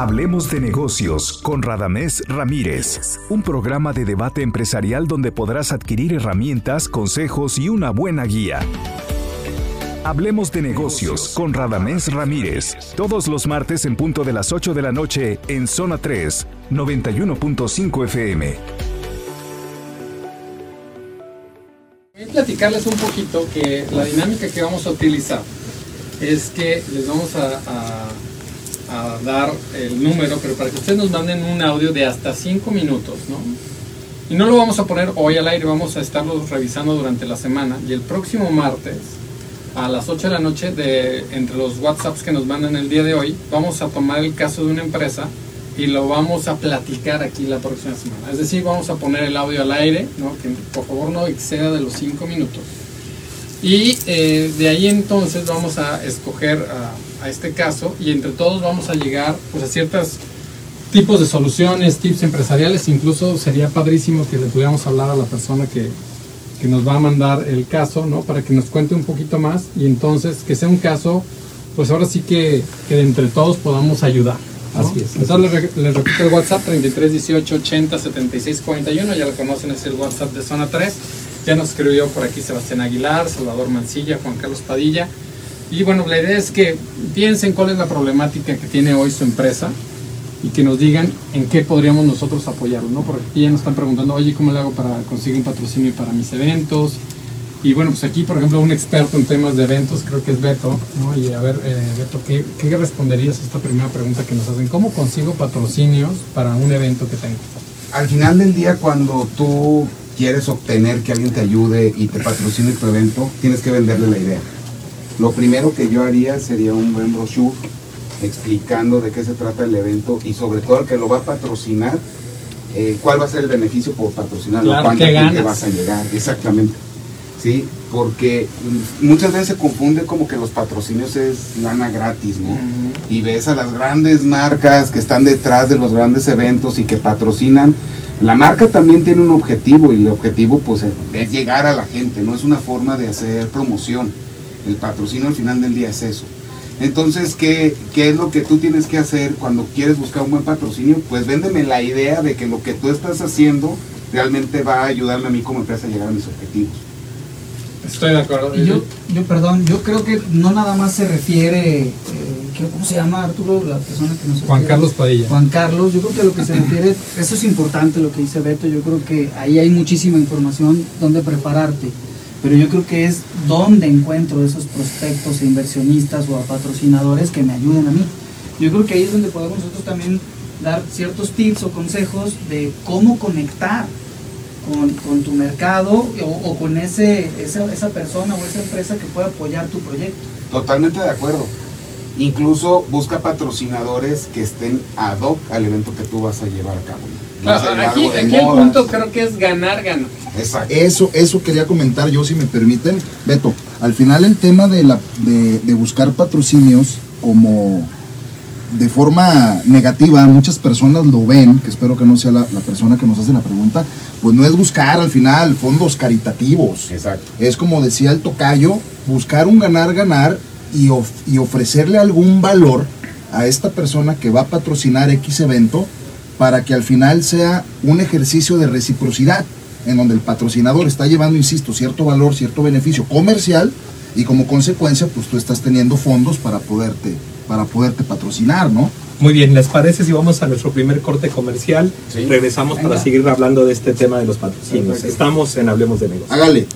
Hablemos de negocios con Radamés Ramírez, un programa de debate empresarial donde podrás adquirir herramientas, consejos y una buena guía. Hablemos de negocios con Radamés Ramírez, todos los martes en punto de las 8 de la noche en Zona 3, 91.5 FM. Voy a platicarles un poquito que la dinámica que vamos a utilizar es que les vamos a, a- a dar el número, pero para que ustedes nos manden un audio de hasta 5 minutos, ¿no? Y no lo vamos a poner hoy al aire, vamos a estarlo revisando durante la semana. Y el próximo martes, a las 8 de la noche, de, entre los WhatsApps que nos mandan el día de hoy, vamos a tomar el caso de una empresa y lo vamos a platicar aquí la próxima semana. Es decir, vamos a poner el audio al aire, ¿no? que por favor no exceda de los 5 minutos. Y eh, de ahí entonces vamos a escoger a, a este caso y entre todos vamos a llegar pues, a ciertos tipos de soluciones, tips empresariales. Incluso sería padrísimo que le pudiéramos hablar a la persona que, que nos va a mandar el caso, ¿no? Para que nos cuente un poquito más y entonces que sea un caso, pues ahora sí que, que entre todos podamos ayudar. Así es. Entonces les, re- les repito el WhatsApp 33 18 80 76 41, ya lo conocen, es el WhatsApp de Zona 3. Ya nos escribió por aquí Sebastián Aguilar, Salvador Mancilla, Juan Carlos Padilla. Y bueno, la idea es que piensen cuál es la problemática que tiene hoy su empresa y que nos digan en qué podríamos nosotros apoyarlo, ¿no? Porque aquí ya nos están preguntando, oye, ¿cómo le hago para conseguir un patrocinio para mis eventos? Y bueno, pues aquí, por ejemplo, un experto en temas de eventos, creo que es Beto, ¿no? Y a ver, eh, Beto, ¿qué, ¿qué responderías a esta primera pregunta que nos hacen? ¿Cómo consigo patrocinios para un evento que tengo? Al final del día, cuando tú quieres obtener que alguien te ayude y te patrocine tu evento, tienes que venderle la idea. Lo primero que yo haría sería un buen brochure explicando de qué se trata el evento y sobre todo el que lo va a patrocinar, eh, cuál va a ser el beneficio por patrocinarlo, Claro, cuánta ¿qué gente ganas? vas a llegar, exactamente. Sí, porque muchas veces se confunde como que los patrocinios es lana gratis, ¿no? y ves a las grandes marcas que están detrás de los grandes eventos y que patrocinan, la marca también tiene un objetivo y el objetivo pues es llegar a la gente, no es una forma de hacer promoción. El patrocinio al final del día es eso. Entonces, ¿qué, ¿qué es lo que tú tienes que hacer cuando quieres buscar un buen patrocinio? Pues véndeme la idea de que lo que tú estás haciendo realmente va a ayudarme a mí como empresa a llegar a mis objetivos. Estoy de acuerdo. Y yo, yo, perdón, yo creo que no nada más se refiere, eh, ¿qué- ¿cómo se llama Arturo? La persona que nos Juan? Carlos Padilla. Juan Carlos, yo creo que lo que se refiere, eso es importante lo que dice Beto, yo creo que ahí hay muchísima información donde prepararte, pero yo creo que es donde encuentro esos prospectos e inversionistas o a patrocinadores que me ayuden a mí. Yo creo que ahí es donde podemos nosotros también dar ciertos tips o consejos de cómo conectar con, con tu mercado o, o con ese, esa, esa persona o esa empresa que pueda apoyar tu proyecto. Totalmente de acuerdo. Incluso busca patrocinadores que estén ad hoc al evento que tú vas a llevar a cabo. Vas a Claro, llevar aquí, el punto creo que es ganar, ganar. Exacto. Eso, eso quería comentar yo, si me permiten. Beto, al final el tema de, la, de, de buscar patrocinios como de forma negativa, muchas personas lo ven, que espero que no sea la, la persona que nos hace la pregunta, pues no es buscar al final fondos caritativos. Exacto. Es como decía el tocayo, buscar un ganar-ganar y, of- y ofrecerle algún valor a esta persona que va a patrocinar X evento para que al final sea un ejercicio de reciprocidad, en donde el patrocinador está llevando, insisto, cierto valor, cierto beneficio comercial y como consecuencia, pues tú estás teniendo fondos para poderte, para poderte patrocinar, ¿no? Muy bien, ¿les parece si vamos a nuestro primer corte comercial? Sí. Regresamos para seguir hablando de este tema de los patrocinios. Perfecto. Estamos en Hablemos de Negocios. Hágale.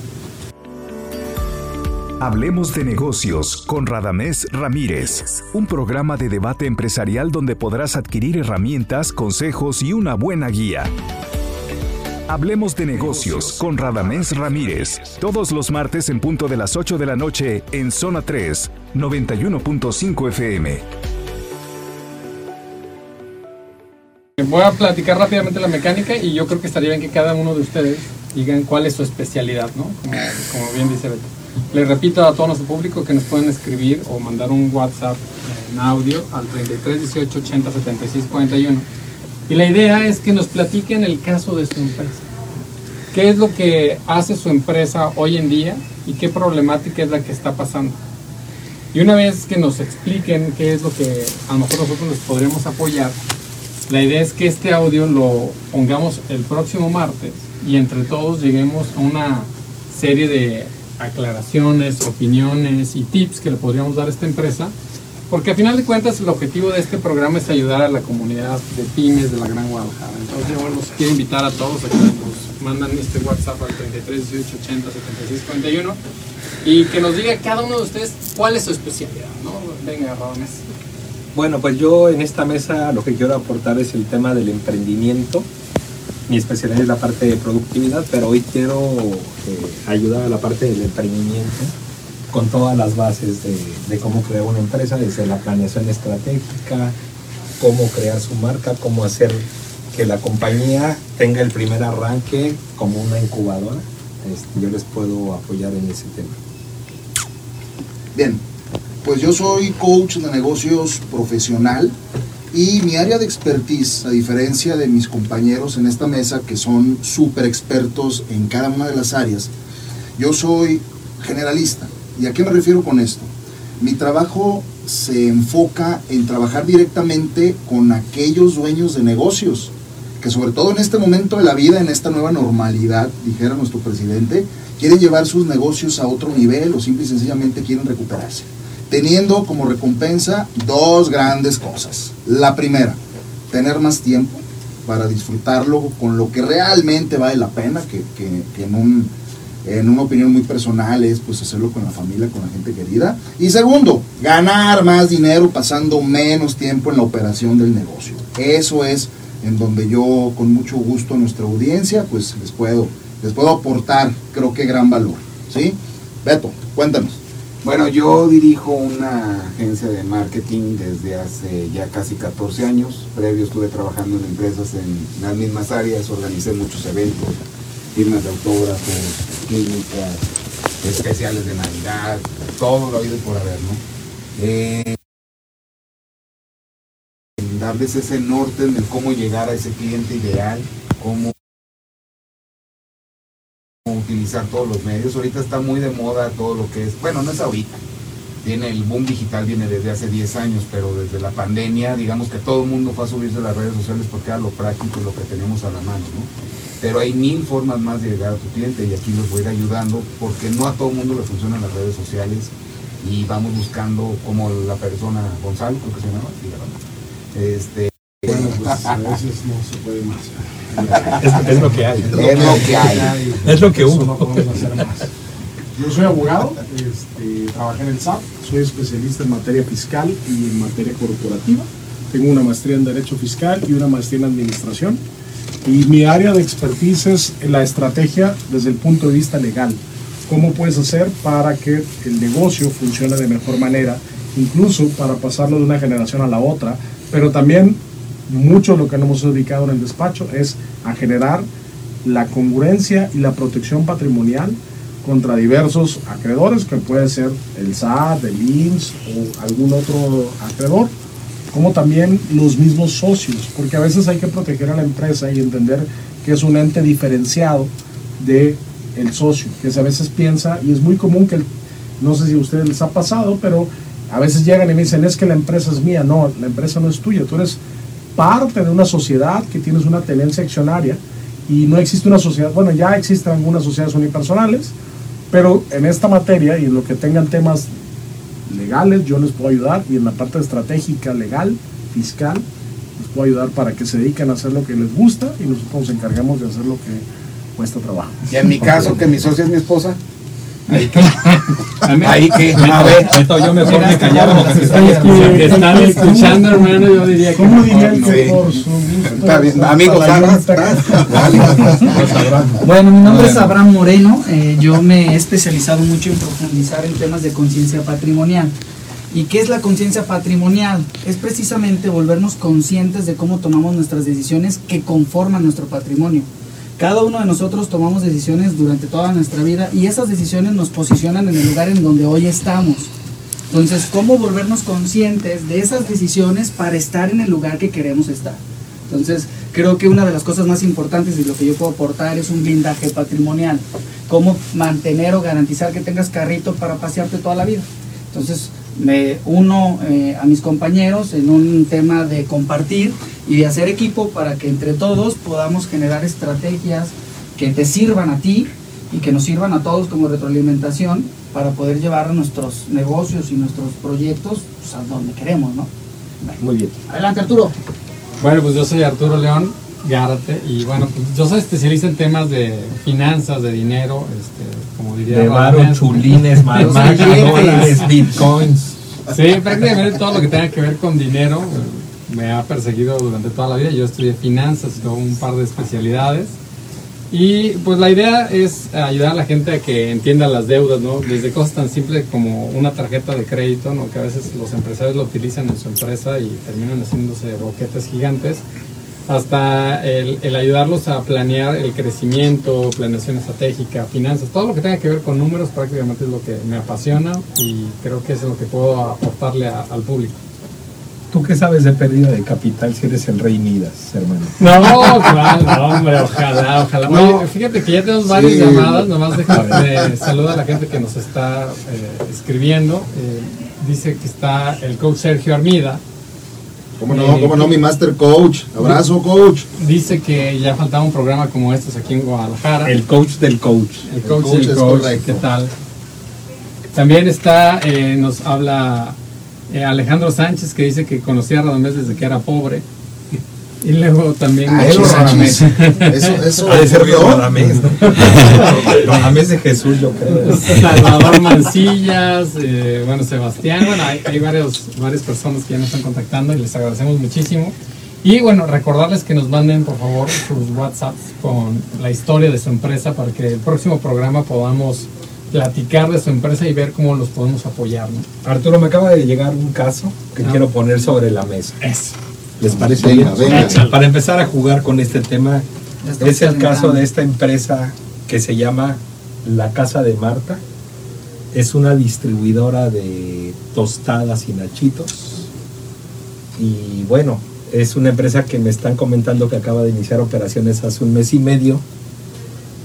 Hablemos de negocios con Radamés Ramírez, un programa de debate empresarial donde podrás adquirir herramientas, consejos y una buena guía. Hablemos de negocios con Radamés Ramírez, todos los martes en punto de las 8 de la noche en Zona 3, 91.5 FM. Voy a platicar rápidamente la mecánica y yo creo que estaría bien que cada uno de ustedes digan cuál es su especialidad, ¿no? Como, bien dice Beto. Les repito a todo nuestro público que nos pueden escribir o mandar un WhatsApp en audio al 33 18 80 76 41. Y la idea es que nos platiquen el caso de su empresa. ¿Qué es lo que hace su empresa hoy en día y qué problemática es la que está pasando? Y una vez que nos expliquen qué es lo que a lo mejor nosotros les podremos apoyar, la idea es que este audio lo pongamos el próximo martes y entre todos lleguemos a una serie de aclaraciones, opiniones y tips que le podríamos dar a esta empresa porque a final de cuentas el objetivo de este programa es ayudar a la comunidad de pymes de la Gran Guadalajara. Entonces yo los quiero invitar a todos a que nos mandan este WhatsApp al 33 18 80 76 41 y que nos diga cada uno de ustedes cuál es su especialidad. ¿no? Venga, Radones. Bueno, pues yo en esta mesa lo que quiero aportar es el tema del emprendimiento. Mi especialidad es la parte de productividad, pero hoy quiero eh, ayudar a la parte del emprendimiento con todas las bases de, cómo crear una empresa, desde la planeación estratégica, cómo crear su marca, cómo hacer que la compañía tenga el primer arranque como una incubadora. Este, yo les puedo apoyar en ese tema. Bien, pues yo soy coach de negocios profesional y mi área de expertise, a diferencia de mis compañeros en esta mesa que son súper expertos en cada una de las áreas, yo soy generalista. ¿Y a qué me refiero con esto? Mi trabajo se enfoca en trabajar directamente con aquellos dueños de negocios, que sobre todo en este momento de la vida, en esta nueva normalidad, dijera nuestro presidente, quieren llevar sus negocios a otro nivel o simple y sencillamente quieren recuperarse, teniendo como recompensa dos grandes cosas. La primera, tener más tiempo para disfrutarlo con lo que realmente vale la pena, que, que en un en una opinión muy personal es pues hacerlo con la familia, con la gente querida. Y segundo, ganar más dinero pasando menos tiempo en la operación del negocio. Eso es en donde yo con mucho gusto a nuestra audiencia pues les puedo, les puedo aportar creo que gran valor. ¿Sí? Beto, cuéntanos. Bueno, yo dirijo una agencia de marketing desde hace ya casi 14 años. Previo estuve trabajando en empresas en las mismas áreas, organicé muchos eventos, firmas de autógrafos, clínicas, especiales de Navidad, todo lo habido por haber, ¿no? Eh, darles ese norte el cómo llegar a ese cliente ideal, cómo utilizar todos los medios. Ahorita está muy de moda todo lo que es, bueno, no es ahorita, viene el boom digital, viene desde hace 10 años, pero desde la pandemia, digamos que todo el mundo fue a subirse a las redes sociales porque era lo práctico y lo que tenemos a la mano, ¿no? pero hay mil formas más de llegar a tu cliente y aquí los voy a ir ayudando porque no a todo el mundo le funcionan las redes sociales y vamos buscando como la persona, Gonzalo creo que se llama, este, pues a veces no se puede más. Es, lo que hay. Es lo que hay. Es lo que hubo. No podemos hacer más. Yo soy abogado, este, trabajé en el SAP, soy especialista en materia fiscal y en materia corporativa. Tengo una maestría en Derecho Fiscal y una maestría en Administración. Y mi área de expertise es la estrategia desde el punto de vista legal. ¿Cómo puedes hacer para que el negocio funcione de mejor manera, incluso para pasarlo de una generación a la otra? Pero también mucho lo que nos hemos dedicado en el despacho es a generar la congruencia y la protección patrimonial contra diversos acreedores, que puede ser el SAT, el IMSS o algún otro acreedor como también los mismos socios, porque a veces hay que proteger a la empresa y entender que es un ente diferenciado de el socio, que a veces piensa, y es muy común que, no sé si a ustedes les ha pasado, pero a veces llegan y me dicen, es que la empresa es mía, no, la empresa no es tuya, tú eres parte de una sociedad que tienes una tenencia accionaria y no existe una sociedad, bueno, ya existen algunas sociedades unipersonales, pero en esta materia y en lo que tengan temas legales, yo les puedo ayudar y en la parte estratégica, legal, fiscal, les puedo ayudar para que se dediquen a hacer lo que les gusta y nosotros nos encargamos de hacer lo que cuesta trabajo. Y en mi caso, que mi socia es mi esposa. Ahí que, ahí que, a ver, yo mejor me callaba porque están escuchando, están escuchando, hermano, yo diría que. ¿Cómo diría que por su Está bien, amigos, Bueno, mi nombre es Abraham Moreno, eh, yo me he especializado mucho en profundizar en temas de conciencia patrimonial. ¿Y qué es la conciencia patrimonial? Es precisamente volvernos conscientes de cómo tomamos nuestras decisiones que conforman nuestro patrimonio. Cada uno de nosotros tomamos decisiones durante toda nuestra vida y esas decisiones nos posicionan en el lugar en donde hoy estamos. Entonces, ¿cómo volvernos conscientes de esas decisiones para estar en el lugar que queremos estar? Entonces, creo que una de las cosas más importantes y lo que yo puedo aportar es un blindaje patrimonial. Cómo mantener o garantizar que tengas carrito para pasearte toda la vida. Entonces, me uno eh, a mis compañeros en un tema de compartir y de hacer equipo para que entre todos podamos generar estrategias que te sirvan a ti y que nos sirvan a todos como retroalimentación para poder llevar nuestros negocios y nuestros proyectos pues, a donde queremos, ¿no? Muy bien. Adelante Arturo. Bueno, pues yo soy Arturo León Gárate y bueno, pues yo soy especialista en temas de finanzas, de dinero, este, como diría De varo, Radamés. chulines, dólares, bitcoins. Sí, prácticamente todo lo que tenga que ver con dinero eh, me ha perseguido durante toda la vida. Yo estudié finanzas, tengo un par de especialidades. Y pues la idea es ayudar a la gente a que entienda las deudas, ¿no? Desde cosas tan simples como una tarjeta de crédito, ¿no? Que a veces los empresarios lo utilizan en su empresa y terminan haciéndose boquetes gigantes, hasta el, el ayudarlos a planear el crecimiento, planeación estratégica, finanzas, todo lo que tenga que ver con números prácticamente es lo que me apasiona y creo que es lo que puedo aportarle a- al público. ¿Tú qué sabes de pérdida de capital si eres el rey Midas, hermano? No, claro, no, hombre, ojalá, ojalá. No. Oye, fíjate que ya tenemos varias Sí. llamadas, nomás déjame saludar a la gente que nos está eh, escribiendo. Eh, dice que está el coach Sergio Armida. ¿Cómo no? ¿Cómo no? Mi master coach. Abrazo, coach. Dice que ya faltaba un programa como estos aquí en Guadalajara. El coach del coach. El coach, coach del es coach, correcto. ¿qué tal? También está, eh, nos habla eh, Alejandro Sánchez que dice que conocía a Radamés desde que era pobre. Y luego también Ah, Eso, Radamés. Eso, eso Ha de ser. Radamés, ¿no? Radamés de Jesús, yo creo. Salvador Mancillas, eh, bueno, Sebastián, bueno, hay, hay varios, varias personas que ya nos están contactando y les agradecemos muchísimo. Y bueno, recordarles que nos manden por favor sus WhatsApps con la historia de su empresa para que el próximo programa podamos platicar de su empresa y ver cómo los podemos apoyar. ¿no? Arturo, me acaba de llegar un caso que Ah. quiero poner sobre la mesa. Eso. ¿Les parece Venga, bien? venga. Para empezar a jugar con este tema, es el caso de esta empresa que se llama La Casa de Marta. Es una distribuidora de tostadas y nachitos. Y bueno, es una empresa que me están comentando que acaba de iniciar operaciones hace un mes y medio.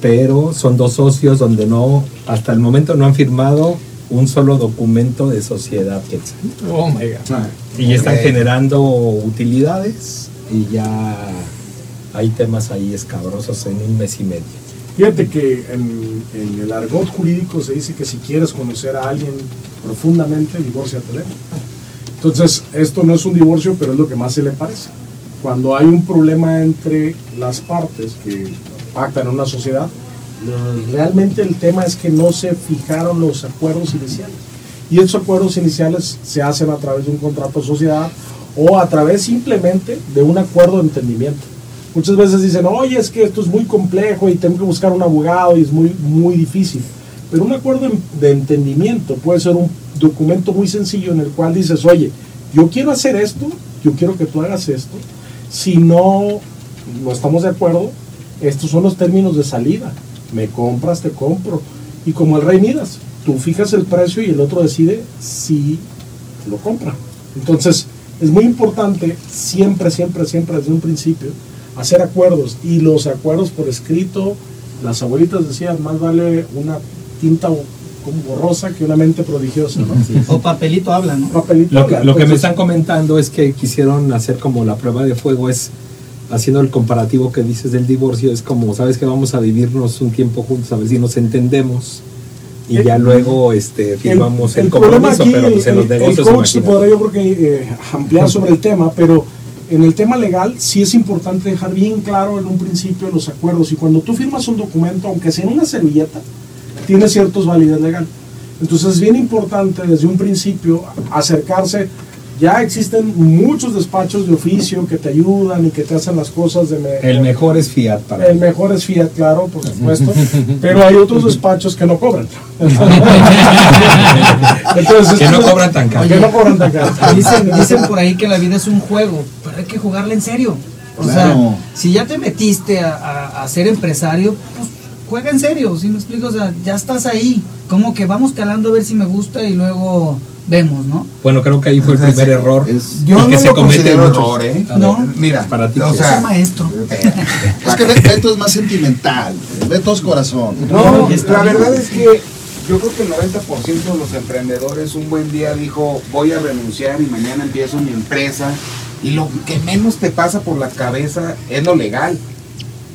Pero son dos socios donde no, hasta el momento no han firmado un solo documento de sociedad. Quetzal. Oh my God. Y ya están generando utilidades y ya hay temas ahí escabrosos en un mes y medio. Fíjate que en, en el argot jurídico se dice que si quieres conocer a alguien profundamente, divórciatele. Entonces, esto no es un divorcio, pero es lo que más se le parece. Cuando hay un problema entre las partes que pactan en una sociedad, realmente el tema es que no se fijaron los acuerdos iniciales. Y esos acuerdos iniciales se hacen a través de un contrato de sociedad o a través simplemente de un acuerdo de entendimiento. Muchas veces dicen, oye, es que esto es muy complejo y tengo que buscar un abogado y es muy, muy difícil. Pero un acuerdo de entendimiento puede ser un documento muy sencillo en el cual dices, oye, yo quiero hacer esto, yo quiero que tú hagas esto. Si no, no estamos de acuerdo, estos son los términos de salida. Me compras, te compro. Y como el rey Midas, tú fijas el precio y el otro decide si lo compra. Entonces, es muy importante siempre, siempre, siempre desde un principio hacer acuerdos. Y los acuerdos por escrito, las abuelitas decían, más vale una tinta como borrosa que una mente prodigiosa. ¿no? O papelito habla, ¿no? Papelito Lo que, habla. lo que me están comentando es que quisieron hacer como la prueba de fuego es haciendo el comparativo que dices del divorcio, es como, sabes que vamos a vivirnos un tiempo juntos, a ver si nos entendemos y El- ya luego este, firmamos el, compromiso, aquí, pero pues, en los el, el negocios coach podrá yo creo que eh, ampliar sobre el tema, pero en el tema legal sí es importante dejar bien claro en un principio los acuerdos y cuando tú firmas un documento, aunque sea en una servilleta, tiene ciertos validez legal. Entonces es bien importante desde un principio acercarse. Ya existen muchos despachos de oficio que te ayudan y que te hacen las cosas de... me- El mejor es Fiat para el mejor es Fiat, claro, por supuesto, pero hay otros despachos que no cobran. Entonces, que no cobran tan caro. que no cobran tan caro. Dicen, dicen por ahí que la vida es un juego, pero hay que jugarla en serio. O Claro. sea, si ya te metiste a, a- a ser empresario, pues juega en serio, ¿sí me explico? O sea, ya estás ahí. Como que vamos calando a ver si me gusta y luego vemos, ¿no? Bueno, creo que ahí fue el primer error Es- Yo que no se lo comete muchos. error, ¿eh? A ver, No. Mira, Para ti, o ¿qué Soy sea, maestro. Es que Beto es más sentimental. Beto es corazón. no, la bien. verdad es que yo creo que el 90% de los emprendedores un buen día dijo, voy a renunciar y mañana empiezo mi empresa. Y lo que menos te pasa por la cabeza es lo legal.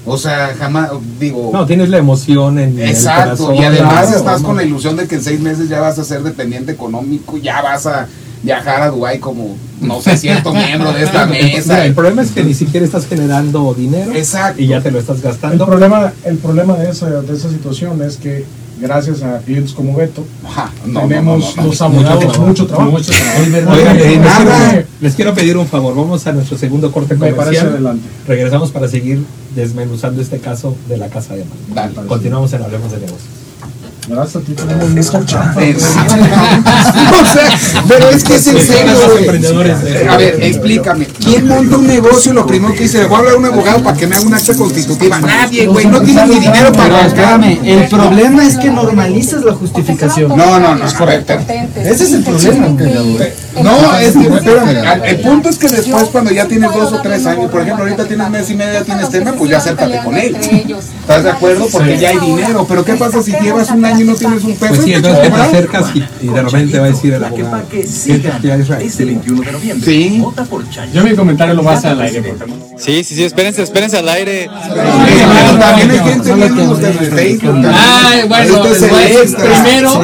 O sea, jamás, digo... No, tienes la emoción en Exacto, el corazón. y además claro, estás ¿no? con la ilusión de que en seis meses ya vas a ser dependiente económico, ya vas a viajar a Dubái como, no sé, cierto miembro de esta Mira, mesa. el problema es que ni siquiera estás generando dinero Exacto. y ya te lo estás El gastando. problema, el problema de, esa, de esa situación es que gracias a clientes como Beto, no, tenemos no, no, los no. abogados mucho trabajo. Mucho trabajo. Oigan, eh, les, quiero, les quiero pedir un favor, vamos a nuestro segundo corte comercial. adelante. Regresamos para seguir desmenuzando este caso de la casa de. Dale. Continuamos en Hablemos de Negocios. Gracias a ti tenemos mucha chamba. En serio. o sea, pero es que es en serio, güey. A ver, explícame. ¿Quién monta un negocio y lo primero que dice, le voy a hablar a un abogado para que me haga una acta constitutiva? Nadie, güey. No tiene ni dinero para espérame, el problema es que normalizas la justificación. No, no, no, es correcto. Ese es el problema. No, es que, espérame, el punto es que después cuando ya tienes dos o tres años, por ejemplo, ahorita tienes mes y medio, ya tienes tema, pues ya acércate con él. ¿Estás de acuerdo? Porque ya hay dinero. Pero ¿qué pasa si llevas un año y no tienes un peso? Pues sí, ¿Te entonces que te acercas y, y de repente va a decir el abogado. "Siéntate, ya, Israel". Este 21 de noviembre. Sí. Vota por Chay. Yo mi comentario lo voy a hacer al aire. Sí, sí, sí, espérense, espérense al aire. También hay gente viendo en Facebook. Ay, bueno, es primero,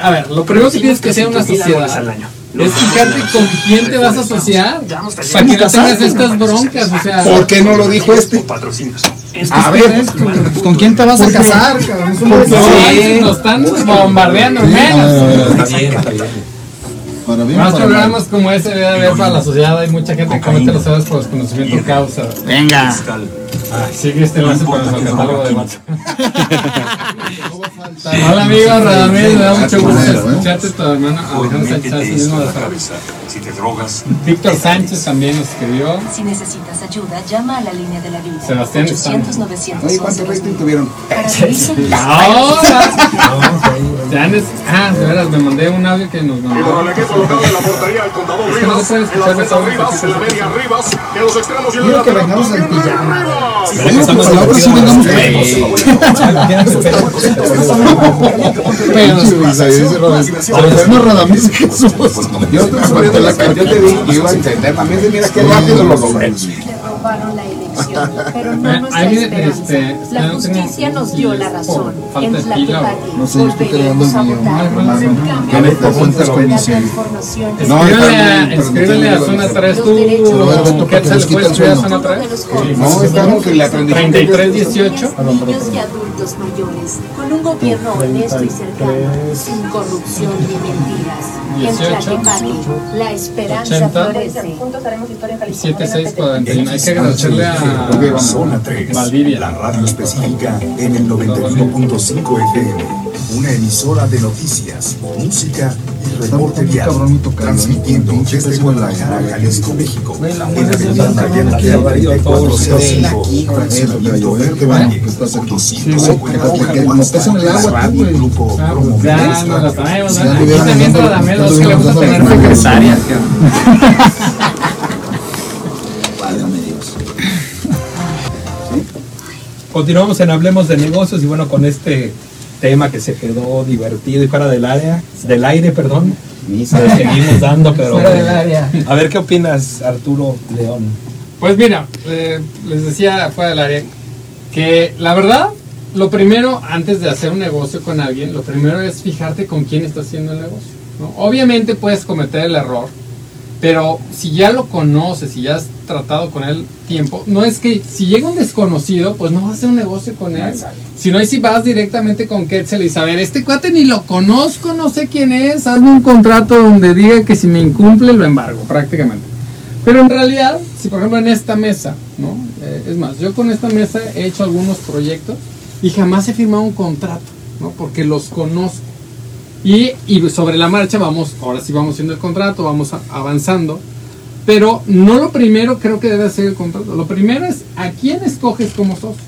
a ver, lo primero que tienes que hacer en una sociedad es fijarte con quién te vas a asociar para que no tengas estas broncas, o sea, ¿Por qué no lo dijo este? Patrocinios. A ver, ¿Con quién te vas a casar? nos están bombardeando menos. Para bien, Más para programas como ese debe haber para la sociedad, hay mucha gente que comete los errores por desconocimiento causa. Venga. Ah, sigue este enlace para nuestro catálogo de WhatsApp. Hola amigo Radamés, me da mucho gusto escucharte, tu hermano Alejandro Sánchez, el mismo de Zaragoza. Si te drogas, Víctor Sánchez también nos escribió. Si necesitas ayuda, llama a la línea de la vida. Sebastián está- 800 911 Oye, ¿cuánto rating tuvieron? Ahora. Ah, de veras, me mandé un audio que nos mandó. local de la portería, el contador Es que no se puede escuchar de todo Rivas, en la media Rivas, en los extremos y en la que vengamos al pijama. Yo te que iba a entender. Se mira qué rápido lo logré. La pero no Eh, nuestra alguien, esperanza. este, La justicia nos dio la razón. En No sé, volveremos a votar. En cambio, Que la No, Escríbele a, zona tiene 3 los tú, derechos Pero a ver, Beto, para que Quetzal, nos quite ¿puedes el escribir a sueño. zona de 3? los jóvenes. No, estamos en la aprendizaje. 33, 18. Niños y adultos mayores, con un gobierno honesto y cercano, sin corrupción ni mentiras. En 18, Tlaquepaque, la esperanza 80, florece. 7641. Hay que agradecerle a Zona 3, Valdivia. la radio específica en el 91.5 FM, una emisora de noticias, música y reporte vial, transmitiendo desde Guadalajara, la- Jalisco, México, la en la avenida bien Mariana cabrón. Guerra, Todo lo que 405, Eso te fraccionamiento digo, verde Valle, que estás aquí. Potosí, Sí, güey, que- que no pesan el agua, tú, güey. Grupo Ah, pues ya Bienestar. nos la traemos. Ya ¿no? Aquí también Radamés, ya los que le gusta tener secretarias. Continuamos en Hablemos de Negocios y bueno, con este tema que se quedó divertido y fuera del área, del aire, perdón. Le seguimos dando, pero Fuera del área. a ver qué opinas, Arturo León. Pues mira, eh, les decía fuera del área que la verdad, lo primero, antes de hacer un negocio con alguien, lo primero es fijarte con quién está haciendo el negocio. ¿no? Obviamente puedes cometer el error, pero si ya lo conoces, si ya has tratado con él tiempo, no es que si llega un desconocido, pues no vas a hacer un negocio con él. Sino ahí si vas directamente con Quetzal y saber, este cuate ni lo conozco, no sé quién es, hazme un contrato donde diga que si me incumple lo embargo, prácticamente. Pero en realidad, si por ejemplo en esta mesa, ¿no? Eh, es más, yo con esta mesa he hecho algunos proyectos y jamás he firmado un contrato, ¿no? Porque los conozco. Y, y sobre la marcha vamos, ahora sí vamos haciendo el contrato, vamos a- avanzando. Pero no lo primero creo que debe ser el contrato. Lo primero es a quién escoges como socio.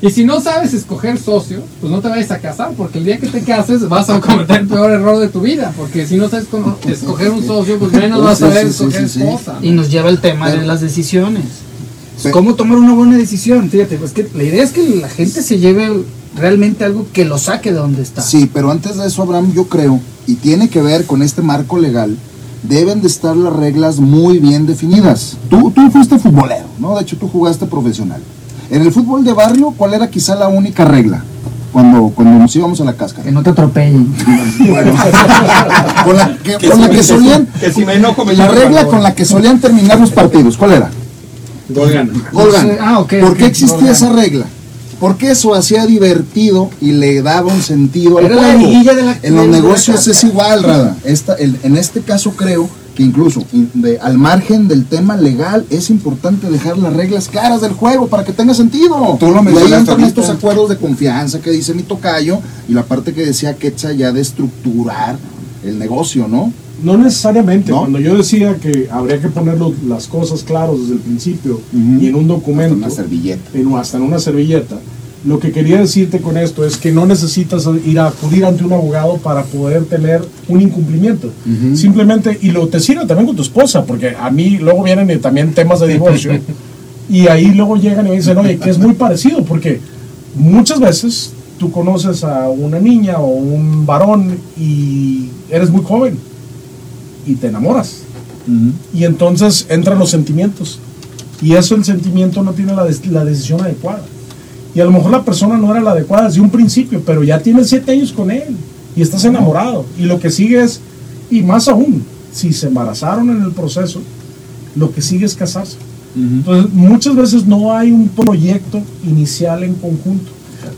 Y si no sabes escoger socio, pues no te vayas a casar, porque el día que te cases vas a cometer el peor error de tu vida. Porque si no sabes cómo escoger un socio, pues menos vas a Sí, saber sí, escoger sí, sí. esposa. Y nos lleva el tema de las decisiones. ¿Cómo tomar una buena decisión? Fíjate, pues que la idea es que la gente se lleve realmente algo que lo saque de donde está. Sí, pero antes de eso, Abraham, yo creo, y tiene que ver con este marco legal, deben de estar las reglas muy bien definidas. Tú, tú fuiste futbolero, ¿no? De hecho, tú jugaste profesional. En el fútbol de barrio, ¿cuál era quizá la única regla? Cuando, cuando nos íbamos a la cáscara. Que no te atropellen. Bueno, con la que, con la que solían, Que si me enojo me la regla con la que solían terminar los partidos, ¿cuál era? Gol gana. Gol gana. Ah, ok, ¿Por qué existía esa regla? Porque eso hacía divertido y le daba un sentido al Era la juego. liguilla de la- en los la negocios es igual, Rada. Esta, el- en este caso creo que incluso de- al margen del tema legal es importante dejar las reglas claras del juego para que tenga sentido. Tú lo y ahí mencionaste entran ahorita. estos acuerdos de confianza que dice mi tocayo y la parte que decía Quetzal ya de estructurar el negocio, ¿no? No necesariamente. ¿No? Cuando yo decía que habría que poner las cosas claras desde el principio y en un documento, Una servilleta. en- hasta en una servilleta, lo que quería decirte con esto es que no necesitas ir a acudir ante un abogado para poder tener un incumplimiento. Simplemente, y lo te sirve también con tu esposa, porque a mí luego vienen también temas de divorcio. y ahí luego llegan y me dicen, oye, que es muy parecido, porque muchas veces tú conoces a una niña o un varón y eres muy joven y te enamoras. Y entonces entran los sentimientos. Y eso el sentimiento no tiene la, la decisión adecuada. Y a lo mejor la persona no era la adecuada desde un principio, pero ya tienes siete años con él y estás enamorado. Y lo que sigue es, y más aún, si se embarazaron en el proceso, lo que sigue es casarse. Entonces, muchas veces no hay un proyecto inicial en conjunto.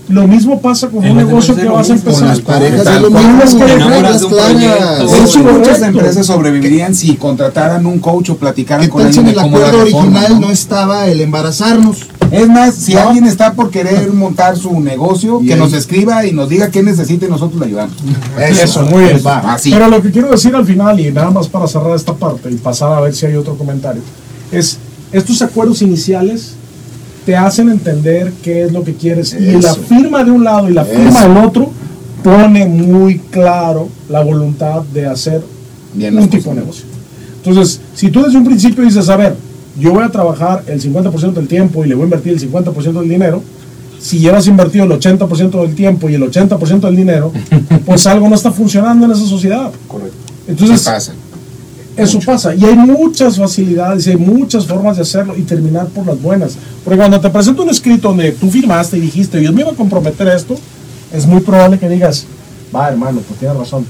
Lo mismo pasa con un negocio que vas a empezar. Con las parejas es lo mismo, de un claras. muchas empresas sobrevivirían si contrataran un coach o platicaran ¿Qué con en alguien el acuerdo original ¿no? estaba el embarazarnos? Es más, si alguien está por querer montar su negocio, que nos escriba y nos diga qué necesita y nosotros le ayudamos. Eso, muy bien. Pero lo que quiero decir al final, y nada más para cerrar esta parte y pasar a ver si hay otro comentario, es estos acuerdos iniciales te hacen entender qué es lo que quieres. Y la Eso. firma de un lado y la firma Eso. del otro pone muy claro la voluntad de hacer Bien un tipo de negocio. Entonces, si tú desde un principio dices, a ver, yo voy a trabajar el 50% del tiempo y le voy a invertir el 50% del dinero, si llevas invertido el 80% del tiempo y el 80% del dinero, pues algo no está funcionando en esa sociedad. Correcto. Entonces, ¿Qué pasa? Eso pasa. Y hay muchas facilidades y hay muchas formas de hacerlo y terminar por las buenas. Porque cuando te presento un escrito donde tú firmaste y dijiste, yo me iba a comprometer a esto, es muy probable que digas, va hermano, pues tienes razón.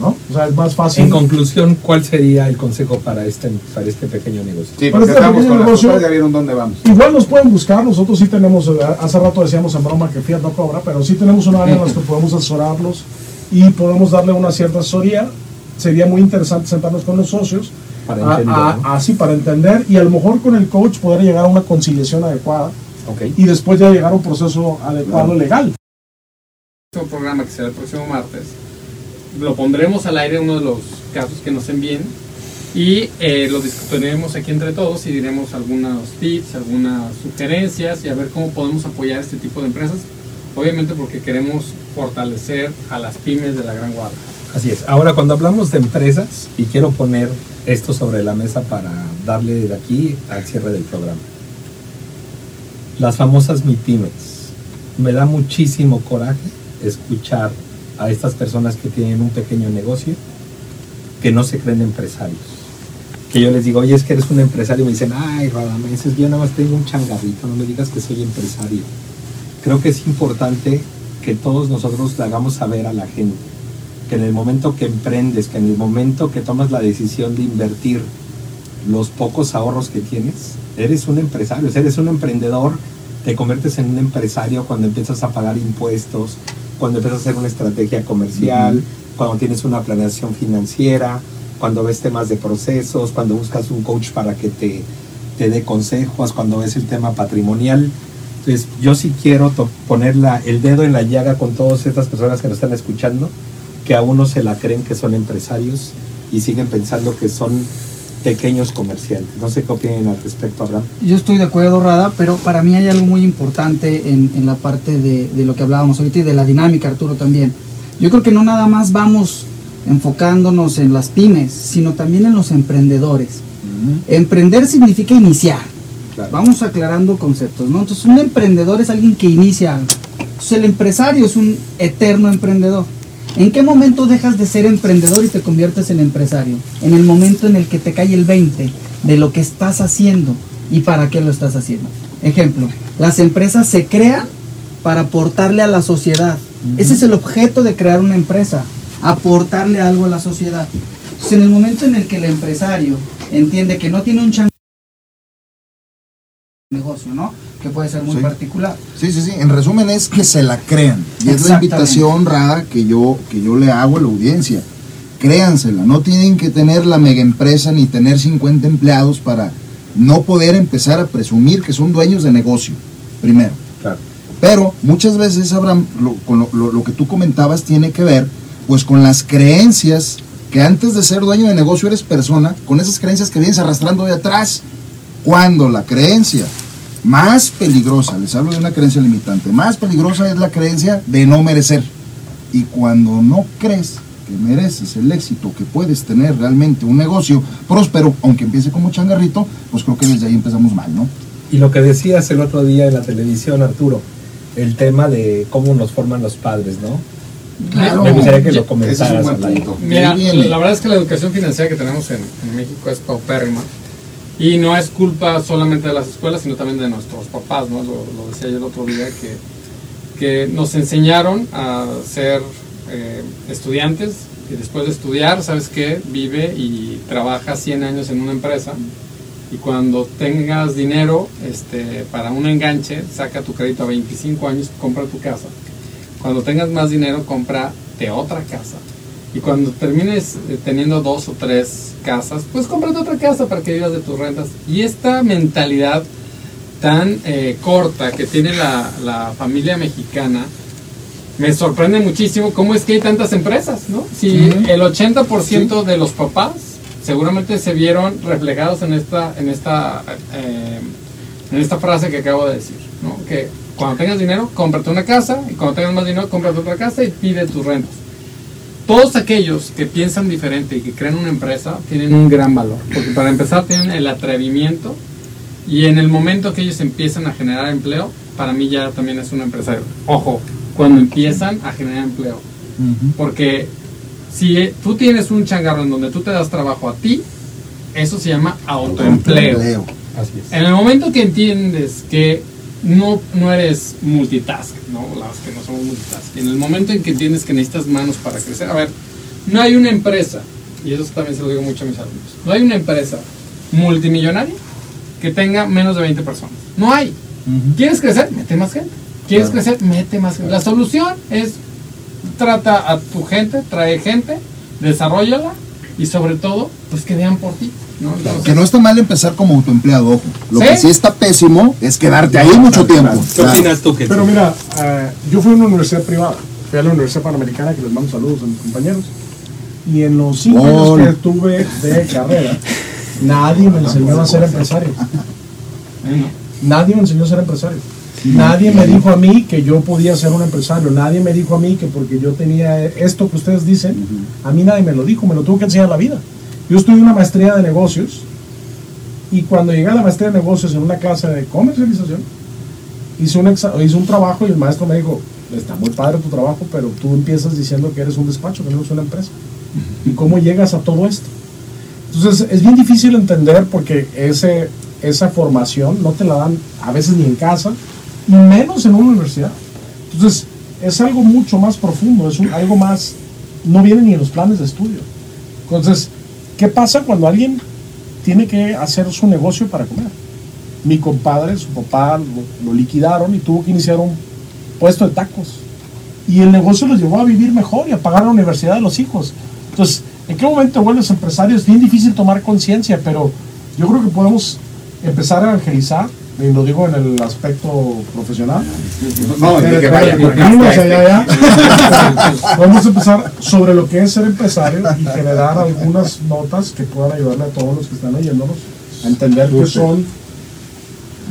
¿No? O sea, es más fácil. En conclusión, ¿cuál sería el consejo para este, para este pequeño negocio? Sí, Pero porque este estamos con negocio- ya vieron dónde vamos. Igual nos pueden buscar, nosotros sí tenemos, eh, hace rato decíamos en broma que Fiat no cobra, pero sí tenemos una área en la que podemos asesorarlos y podemos darle una cierta asesoría. Sería muy interesante sentarnos con los socios, Para a- entender, a- ¿no? así para entender y a lo mejor con el coach poder llegar a una conciliación adecuada Ok. y después ya llegar a un proceso adecuado legal. próximo programa, que será el próximo martes, lo pondremos al aire uno de los casos que nos envíen y eh, lo discutiremos aquí entre todos y diremos algunos tips, algunas sugerencias y a ver cómo podemos apoyar este tipo de empresas. Obviamente porque queremos fortalecer a las pymes de la Gran Guardia. Así es. Ahora, cuando hablamos de empresas, y quiero poner esto sobre la mesa para darle de aquí al cierre del programa. Las famosas MIPIMES. Me da muchísimo coraje escuchar a estas personas que tienen un pequeño negocio que no se creen empresarios. Que yo les digo, oye, es que eres un empresario. Y me dicen, ay, Radameses, yo nada más tengo un changarrito, no me digas que soy empresario. Creo que es importante que todos nosotros le hagamos saber a la gente que en el momento que emprendes, que en el momento que tomas la decisión de invertir los pocos ahorros que tienes, eres un empresario, eres un emprendedor, te conviertes en un empresario cuando empiezas a pagar impuestos, cuando empiezas a hacer una estrategia comercial, cuando tienes una planeación financiera, cuando ves temas de procesos, cuando buscas un coach para que te, te dé consejos, cuando ves el tema patrimonial. Entonces, yo sí quiero poner la- el dedo en la llaga con todas estas personas que nos están escuchando, que aún no se la creen que son empresarios y siguen pensando que son pequeños comerciantes. No sé qué opinan al respecto, Abraham. Yo estoy de acuerdo, Rada, pero para mí hay algo muy importante en, en la parte de, de lo que hablábamos ahorita y de la dinámica, Arturo, también. Yo creo que no nada más vamos enfocándonos en las pymes, sino también en los emprendedores. Emprender significa iniciar. Claro. Vamos aclarando conceptos, ¿no? Entonces, un emprendedor es alguien que inicia Entonces el empresario es un eterno emprendedor. ¿En qué momento dejas de ser emprendedor y te conviertes en empresario? En el momento en el que te cae el 20 de lo que estás haciendo y para qué lo estás haciendo. Ejemplo, las empresas se crean para aportarle a la sociedad. Ese es el objeto de crear una empresa, aportarle algo a la sociedad. Entonces, en el momento en el que el empresario entiende que no tiene un chan negocio, ¿no? Que puede ser muy Sí. particular. Sí, sí, sí. En resumen es que se la crean. Y es la invitación honrada que yo, que yo le hago a la audiencia. Créansela. No tienen que tener la mega empresa ni tener 50 empleados para no poder empezar a presumir que son dueños de negocio. Primero. Claro. Pero muchas veces, Abraham, lo, con lo, lo- lo que tú comentabas tiene que ver pues con las creencias que antes de ser dueño de negocio eres persona, con esas creencias que vienes arrastrando de atrás. Cuando la creencia más peligrosa, les hablo de una creencia limitante, más peligrosa es la creencia de no merecer. Y cuando no crees que mereces el éxito que puedes tener realmente un negocio próspero, aunque empiece como changarrito, pues creo que desde ahí empezamos mal, ¿no? Y lo que decías el otro día en la televisión, Arturo, el tema de cómo nos forman los padres, ¿no? Claro. Me gustaría que lo es un comentaras punto. Mira, la verdad es que la educación financiera que tenemos en, en México es paupérrima. Y no es culpa solamente de las escuelas, sino también de nuestros papás, ¿no? Lo, decía yo el otro día, que, que nos enseñaron a ser eh, estudiantes y después de estudiar, ¿sabes qué? Vive y trabaja 100 años en una empresa y cuando tengas dinero este, para un enganche, saca tu crédito a 25 años, compra tu casa. Cuando tengas más dinero, cómprate otra casa. Y cuando termines eh, teniendo dos o tres casas, pues cómprate otra casa para que vivas de tus rentas. Y esta mentalidad tan eh, corta que tiene la, la familia mexicana, me sorprende muchísimo cómo es que hay tantas empresas, ¿no? Si el 80% de los papás seguramente se vieron reflejados en esta, en esta, eh, en esta frase que acabo de decir, ¿no? Que cuando tengas dinero, cómprate una casa, y cuando tengas más dinero, cómprate otra casa y pide tus rentas. Todos aquellos que piensan diferente y que crean una empresa tienen un gran valor, porque para empezar tienen el atrevimiento y en el momento que ellos empiezan a generar empleo, para mí ya también es un empresario. Ojo, cuando empiezan a generar empleo. Porque si tú tienes un changarro en donde tú te das trabajo a ti, eso se llama autoempleo. Empleo. Así es. En el momento que entiendes que no, no eres multitask, ¿no? Las que no somos multitask. En el momento en que entiendes que necesitas manos para crecer. A ver, no hay una empresa, y eso también se lo digo mucho a mis alumnos, no hay una empresa multimillonaria que tenga menos de 20 personas. No hay. ¿Quieres crecer? Mete más gente. ¿Quieres crecer? Mete más gente. La solución es trata a tu gente, trae gente, desarrollala y sobre todo, pues que vean por ti. ¿no? Que no está mal empezar como autoempleado, ojo. Lo ¿Sí? que sí está pésimo es quedarte ahí mucho tiempo. ¿Qué opinas tú, que Pero mira, eh, yo fui a una universidad privada, fui a la Universidad Panamericana, que les mando saludos a mis compañeros, y en los cinco años que tuve de carrera, nadie me enseñó a ser empresario. Nadie me enseñó a ser empresario. Nadie me dijo a mí que yo podía ser un empresario. Nadie me dijo a mí que porque yo tenía esto que ustedes dicen, a mí nadie me lo dijo, me lo tuvo que enseñar la vida. Yo estudié una maestría de negocios y cuando llegué a la maestría de negocios en una clase de comercialización, hice un, hice un trabajo y el maestro me dijo, está muy padre tu trabajo, pero tú empiezas diciendo que eres un despacho, que no eres una empresa. ¿Y cómo llegas a todo esto? Entonces es bien difícil entender porque ese, esa formación no te la dan a veces ni en casa, y menos en una universidad. Entonces es algo mucho más profundo, es un- algo más, no viene ni en los planes de estudio. Entonces, ¿qué pasa cuando alguien tiene que hacer su negocio para comer? Mi compadre, su papá lo, lo liquidaron y tuvo que iniciar un puesto de tacos. Y el negocio los llevó a vivir mejor y a pagar la universidad de los hijos. Entonces, ¿en qué momento vuelves empresario? Es bien difícil tomar conciencia, pero yo creo que podemos empezar a evangelizar, y lo digo en el aspecto profesional. No, que vaya por allá, allá. Podemos empezar sobre lo que es ser empresario y generar algunas notas que puedan ayudarle a todos los que están oyéndonos a entender que son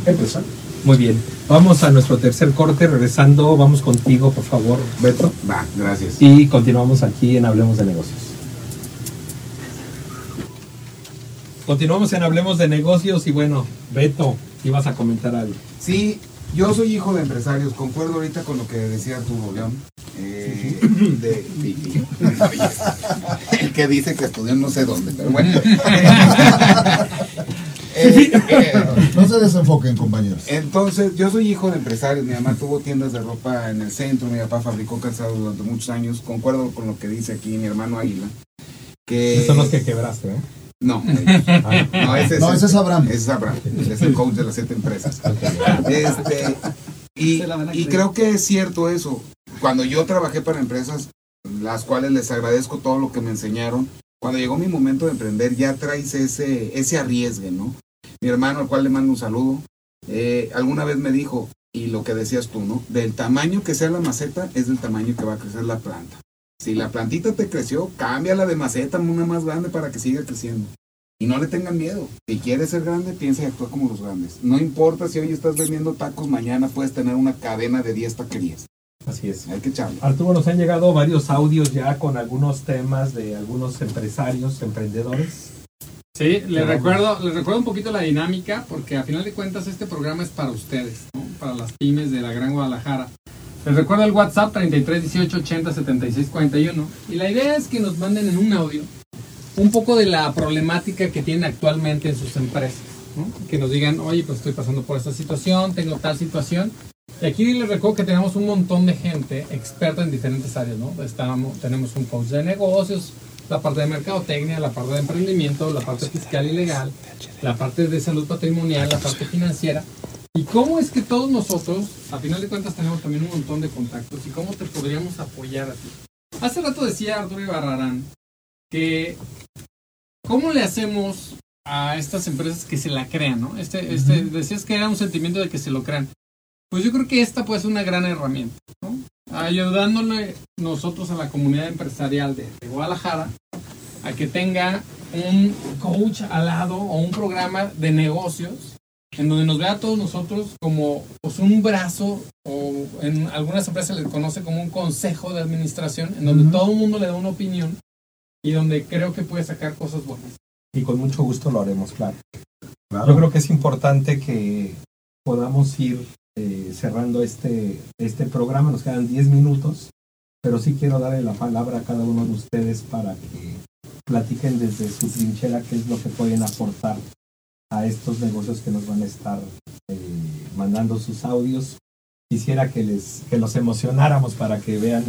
empresarios. Muy bien. Vamos a nuestro tercer corte. Regresando, vamos contigo, por favor, Beto. Va, gracias. Y continuamos aquí en Hablemos de Negocios. Continuamos en Hablemos de Negocios y bueno, Beto, ibas a comentar algo. Sí, Yo soy hijo de empresarios, concuerdo ahorita con lo que decía Arturo León. eh, de, Fifi. El que dice que estudió no sé dónde, pero bueno. Eh, eh, No se desenfoquen, compañeros. entonces, yo soy hijo de empresarios. Mi mamá tuvo tiendas de ropa en el centro. Mi papá fabricó calzado durante muchos años. Concuerdo con lo que dice aquí mi hermano Águila. Que son los que quebraste, ¿eh? No, no, ese es, No, ese es Abraham. Ese es Abraham. Es el coach de las siete empresas. Este, y, creo que es cierto eso. Cuando yo trabajé para empresas, las cuales les agradezco todo lo que me enseñaron, cuando llegó mi momento de emprender, ya traes ese, ese arriesgue, ¿no? Mi hermano, al cual le mando un saludo, eh, alguna vez me dijo, y lo que decías tú, ¿no? Del tamaño que sea la maceta, es del tamaño que va a crecer la planta. Si la plantita te creció, cámbiala de maceta a una más grande para que siga creciendo. Y no le tengan miedo. Si quieres ser grande, piensa y actúa como los grandes. No importa si hoy estás vendiendo tacos, mañana puedes tener una cadena de 10 taquerías. Así es. Hay que echarle. Arturo, nos han llegado varios audios ya con algunos temas de algunos empresarios, emprendedores. Sí, le recuerdo, les recuerdo un poquito la dinámica, porque a final de cuentas este programa es para ustedes, ¿no? para las pymes de la Gran Guadalajara. Les recuerdo el WhatsApp 33 18 80 76 41 y la idea es que nos manden en un audio un poco de la problemática que tienen actualmente en sus empresas. ¿no? Que nos digan, oye, pues estoy pasando por esta situación, tengo tal situación. Y aquí les recuerdo que tenemos un montón de gente experta en diferentes áreas, ¿no? Estamos, tenemos un coach de negocios, la parte de mercadotecnia, la parte de emprendimiento, la parte fiscal y legal, la parte de salud patrimonial, la parte financiera. ¿Y cómo es que todos nosotros, a final de cuentas, tenemos también un montón de contactos y cómo te podríamos apoyar a ti? Hace rato decía Arturo Ibarrarán que cómo le hacemos a estas empresas que se la crean, ¿no? Este, este, decías que era un sentimiento de que se lo crean. Pues yo creo que esta puede ser una gran herramienta, ¿no? Ayudándole nosotros a la comunidad empresarial de, de Guadalajara a que tenga un coach al lado o un programa de negocios en donde nos vea a todos nosotros como pues, un brazo o en algunas empresas se le conoce como un consejo de administración en donde todo el mundo le da una opinión y donde creo que puede sacar cosas buenas. Y con mucho gusto lo haremos, claro. Yo creo que es importante que podamos ir eh, cerrando este, este programa. Nos quedan 10 minutos, pero sí quiero darle la palabra a cada uno de ustedes para que platiquen desde su trinchera qué es lo que pueden aportar a estos negocios que nos van a estar eh, mandando sus audios. Quisiera que, les, que los emocionáramos para que vean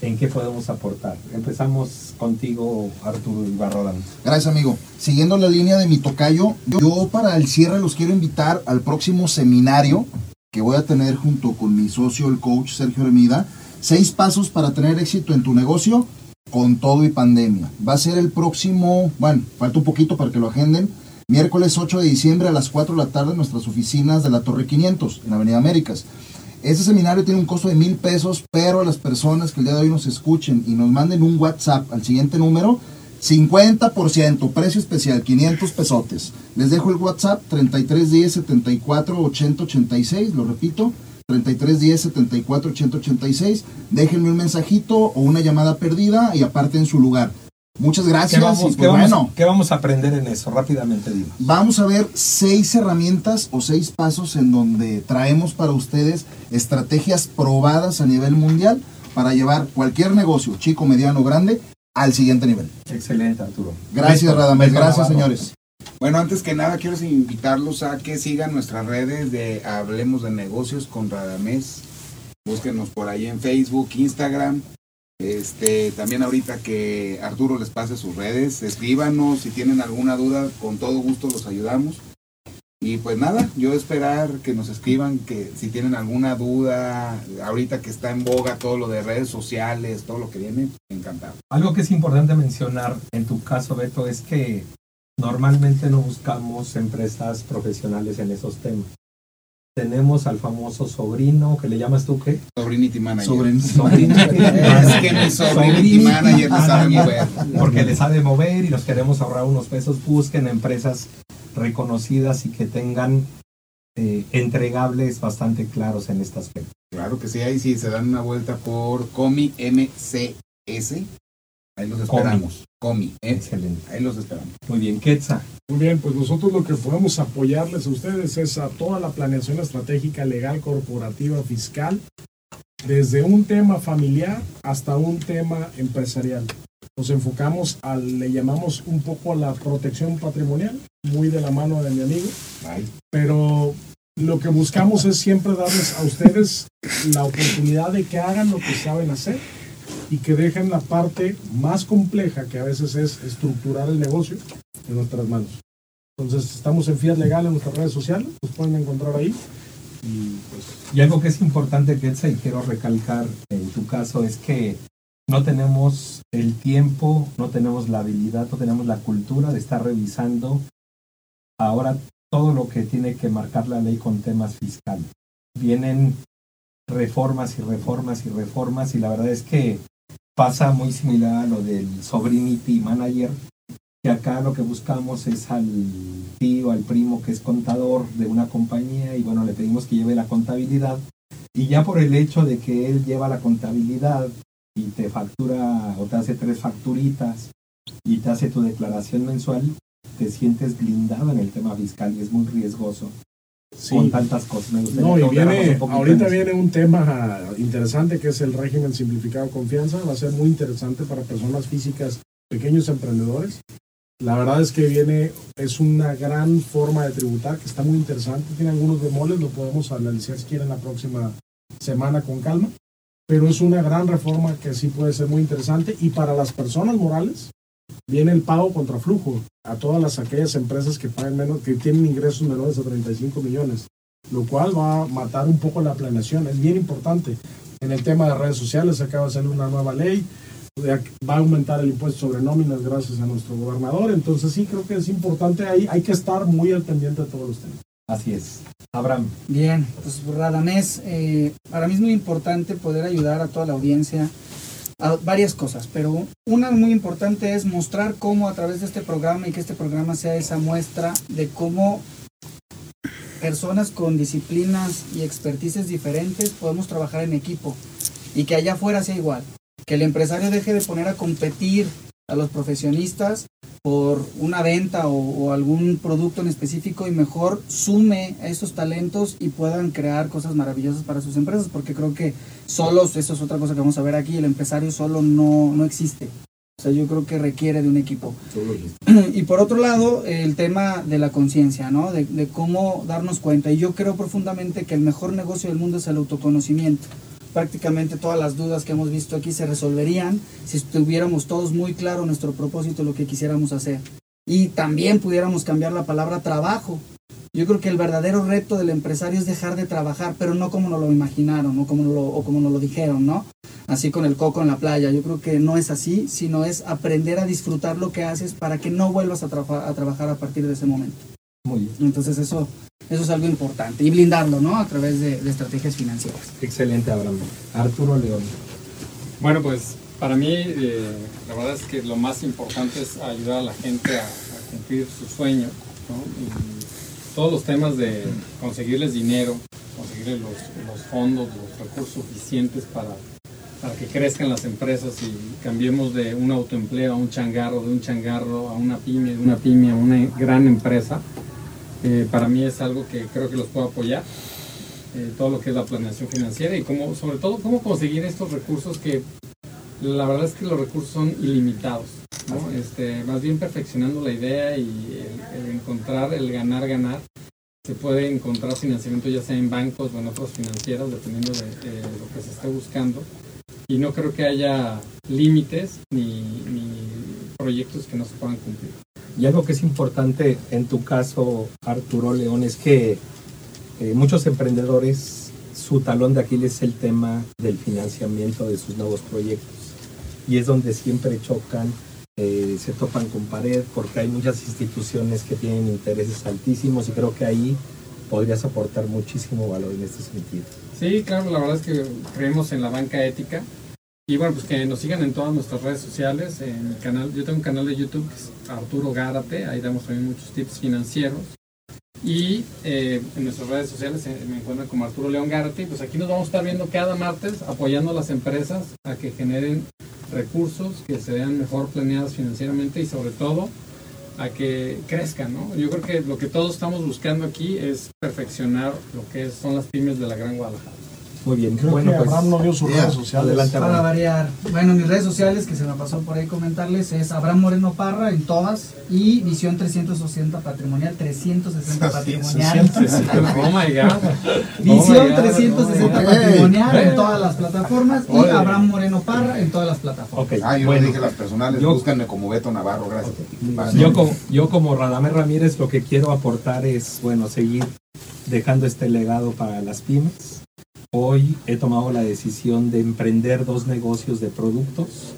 en qué podemos aportar. Empezamos contigo, Arturo Ibarrodan. Gracias, amigo. Siguiendo la línea de mi tocayo, yo para el cierre los quiero invitar al próximo seminario que voy a tener junto con mi socio, el coach Sergio Hermida. Seis pasos para tener éxito en tu negocio con todo y pandemia. Va a ser el próximo, bueno, falta un poquito para que lo agenden, miércoles 8 de diciembre a las 4 de la tarde en nuestras oficinas de la Torre 500, en Avenida Américas. Este seminario tiene un costo de mil pesos, pero a las personas que el día de hoy nos escuchen y nos manden un WhatsApp al siguiente número, 50%, precio especial, 500 pesotes. Les dejo el WhatsApp 3310 74 80 86, lo repito, 3310 74 80 86. Déjenme un mensajito o una llamada perdida y aparten su lugar. Muchas gracias. ¿Qué vamos, pues qué vamos- bueno, qué vamos a aprender en eso? Rápidamente digo. Vamos a ver seis herramientas o seis pasos en donde traemos para ustedes estrategias probadas a nivel mundial para llevar cualquier negocio, chico, mediano o grande, al siguiente nivel. Excelente, Arturo. Gracias, Listo. Radamés. Gracias, señores. Bueno, antes que nada quiero invitarlos a que sigan nuestras redes de Hablemos de Negocios con Radamés. Búsquenos por ahí en Facebook, Instagram. Este, también ahorita que Arturo les pase sus redes, escríbanos si tienen alguna duda, con todo gusto los ayudamos. Y pues nada, yo esperar que nos escriban que si tienen alguna duda, ahorita que está en boga todo lo de redes sociales, todo lo que viene, encantado. Algo que es importante mencionar en tu caso, Beto, es que normalmente no buscamos empresas profesionales en esos temas. Tenemos al famoso sobrino, que le llamas tú qué? Sobrinity Manager. Sobrinity Sobrinity Es que mi sobrinity manager no sabe mover. Porque le sabe mover y nos queremos ahorrar unos pesos. Busquen empresas reconocidas y que tengan eh, entregables bastante claros en este aspecto. Claro que sí, ahí sí se dan una vuelta por Comi MCS. Ahí los esperamos. Comi, ¿eh? Excelente. Ahí los esperamos. Muy bien, Quetza. Muy bien, pues nosotros lo que podemos apoyarles a ustedes es a toda la planeación estratégica legal, corporativa, fiscal, desde un tema familiar hasta un tema empresarial. Nos enfocamos al, le llamamos un poco a la protección patrimonial, muy de la mano de mi amigo, pero lo que buscamos es siempre darles a ustedes la oportunidad de que hagan lo que saben hacer y que dejen la parte más compleja, que a veces es estructurar el negocio, en nuestras manos. Entonces, estamos en Fiat Legal en nuestras redes sociales, nos pueden encontrar ahí. Y, pues, y algo que es importante, Ketsa, y quiero recalcar en tu caso, es que no tenemos el tiempo, no tenemos la habilidad, no tenemos la cultura de estar revisando ahora todo lo que tiene que marcar la ley con temas fiscales. Vienen reformas y reformas y reformas y la verdad es que pasa muy similar a lo del Sobrinity Manager, que acá lo que buscamos es al tío, al primo que es contador de una compañía y bueno, le pedimos que lleve la contabilidad y ya por el hecho de que él lleva la contabilidad y te factura o te hace tres facturitas y te hace tu declaración mensual, te sientes blindado en el tema fiscal y es muy riesgoso. Con tantas cosas. Me no, y viene, ahorita viene un tema interesante que es el régimen simplificado de confianza. Va a ser muy interesante para personas físicas, pequeños emprendedores. La verdad es que viene, es una gran forma de tributar que está muy interesante. Tiene algunos bemoles, lo podemos analizar si quieren la próxima semana con calma. Pero es una gran reforma que sí puede ser muy interesante. Y para las personas morales, viene el pago contra flujo a todas las aquellas empresas que pagan menos, que tienen ingresos menores a 35 millones, lo cual va a matar un poco la planeación. Es bien importante. En el tema de redes sociales acaba de salir una nueva ley va a aumentar el impuesto sobre nóminas gracias a nuestro gobernador. Entonces sí creo que es importante ahí, hay que estar muy al pendiente de todos los temas. Así es. Abraham. Bien, pues Radamés, eh, para mí es muy importante poder ayudar a toda la audiencia varias cosas, pero una muy importante es mostrar cómo a través de este programa y que este programa sea esa muestra de cómo personas con disciplinas y expertices diferentes podemos trabajar en equipo y que allá afuera sea igual que el empresario deje de poner a competir a los profesionistas por una venta o, algún producto en específico y mejor sume a esos talentos y puedan crear cosas maravillosas para sus empresas, porque creo que solos, eso es otra cosa que vamos a ver aquí, el empresario solo no, no existe. O sea, yo creo que requiere de un equipo. Y por otro lado, el tema de la conciencia, ¿no? De, de cómo darnos cuenta. Y yo creo profundamente que el mejor negocio del mundo es el autoconocimiento prácticamente todas las dudas que hemos visto aquí se resolverían si estuviéramos todos muy claro nuestro propósito, lo que quisiéramos hacer. Y también pudiéramos cambiar la palabra trabajo. Yo creo que el verdadero reto del empresario es dejar de trabajar, pero no como nos lo imaginaron o como nos lo, o como nos lo dijeron, ¿no? Así con el coco en la playa. Yo creo que no es así, sino es aprender a disfrutar lo que haces para que no vuelvas a, a trabajar a partir de ese momento. Muy bien. Entonces eso, eso es algo importante y blindarlo, ¿no? A través de, estrategias financieras. Excelente, Abraham. Arturo León. Bueno, pues para mí eh, la verdad es que lo más importante es ayudar a la gente a, cumplir sus sueños, ¿no? Y todos los temas de conseguirles dinero, conseguirles los, fondos, los recursos suficientes para, para que crezcan las empresas y cambiemos de un autoempleo a un changarro, de un changarro a una pyme, de una pyme a una gran empresa eh, para mí es algo que creo que los puedo apoyar. Eh, todo lo que es la planeación financiera y cómo, sobre todo cómo conseguir estos recursos que la verdad es que los recursos son ilimitados. Este, más bien perfeccionando la idea y el, encontrar, el ganar, ganar. Se puede encontrar financiamiento ya sea en bancos o en otras financieras, dependiendo de, lo que se esté buscando. Y no creo que haya límites ni proyectos que no se puedan cumplir. Y algo que es importante en tu caso, Arturo León, es que eh, muchos emprendedores, su talón de Aquiles es el tema del financiamiento de sus nuevos proyectos. Y es donde siempre chocan, se topan con pared, porque hay muchas instituciones que tienen intereses altísimos y creo que ahí podrías aportar muchísimo valor en este sentido. Sí, claro, la verdad es que creemos en la banca ética y bueno, pues que nos sigan en todas nuestras redes sociales, en mi canal, yo tengo un canal de YouTube que es Arturo Gárate, ahí damos también muchos tips financieros. Y eh, en nuestras redes sociales eh, me encuentran como Arturo León Gárate, pues aquí nos vamos a estar viendo cada martes apoyando a las empresas a que generen recursos, que se vean mejor planeadas financieramente y sobre todo a que crezcan, ¿no? Yo creo que lo que todos estamos buscando aquí es perfeccionar lo que son las pymes de la Gran Guadalajara. Muy bien, Creo bueno, que pues, Abraham no dio sus Yeah. redes sociales. Adelante, Para Abraham. variar. Bueno, mis redes sociales, que se me pasó por ahí comentarles, es Abraham Moreno Parra en todas y Visión 360 Patrimonial, 360 Patrimonial. Oh my God. Visión Oh my God, 360 oh my God. Patrimonial en todas las plataformas y. Abraham Moreno Parra en todas las plataformas. Ok, Ah, yo bueno. no dije las personales, Yo- búscanme como Beto Navarro, gracias. Vale. Yo como, yo como Radamés Ramírez lo que quiero aportar es, bueno, seguir dejando este legado para las pymes. Hoy he tomado la decisión de emprender dos negocios de productos.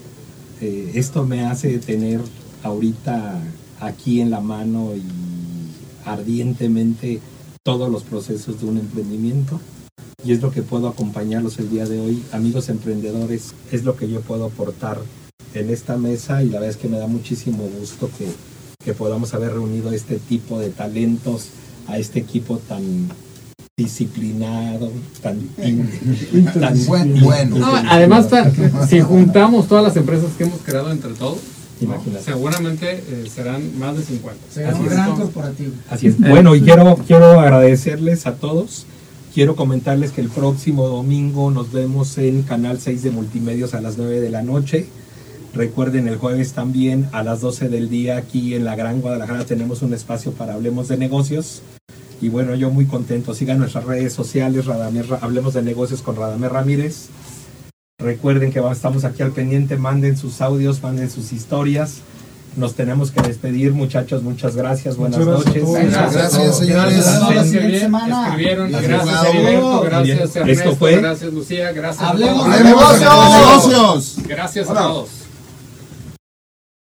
Eh, esto me hace tener ahorita aquí en la mano y ardientemente todos los procesos de un emprendimiento. Y es lo que puedo acompañarlos el día de hoy. Amigos emprendedores, es lo que yo puedo aportar en esta mesa y la verdad es que me da muchísimo gusto que, que podamos haber reunido este tipo de talentos, a este equipo tan disciplinado, tan, in- tan Buen- bueno. No, además, si juntamos todas las empresas que hemos creado entre todos, ¿no? Imagínate. seguramente eh, serán más de 50. Será Así un es. gran corporativo. Así es. Bueno, y quiero, quiero agradecerles a todos. Quiero comentarles que el próximo domingo nos vemos en Canal 6 de Multimedios a las 9 de la noche. Recuerden, el jueves también a las 12 del día aquí en la Gran Guadalajara tenemos un espacio para Hablemos de Negocios. Y bueno, yo muy contento. Sigan nuestras redes sociales, Radamés Ra- Hablemos de Negocios con Radamés Ramírez. Recuerden que estamos aquí al pendiente, manden sus audios, manden sus historias. Nos tenemos que despedir, muchachos. Muchas gracias. Buenas Muchas gracias noches. Venga, Gracias, señores. La Gracias, siguiente bien, semana. Escribieron, Gracias, gracias. Heriberto, Esto Ernesto, fue- gracias Lucía, gracias a Hablemos todos. de ¡Hablemos de negocios! negocios! Gracias a todos.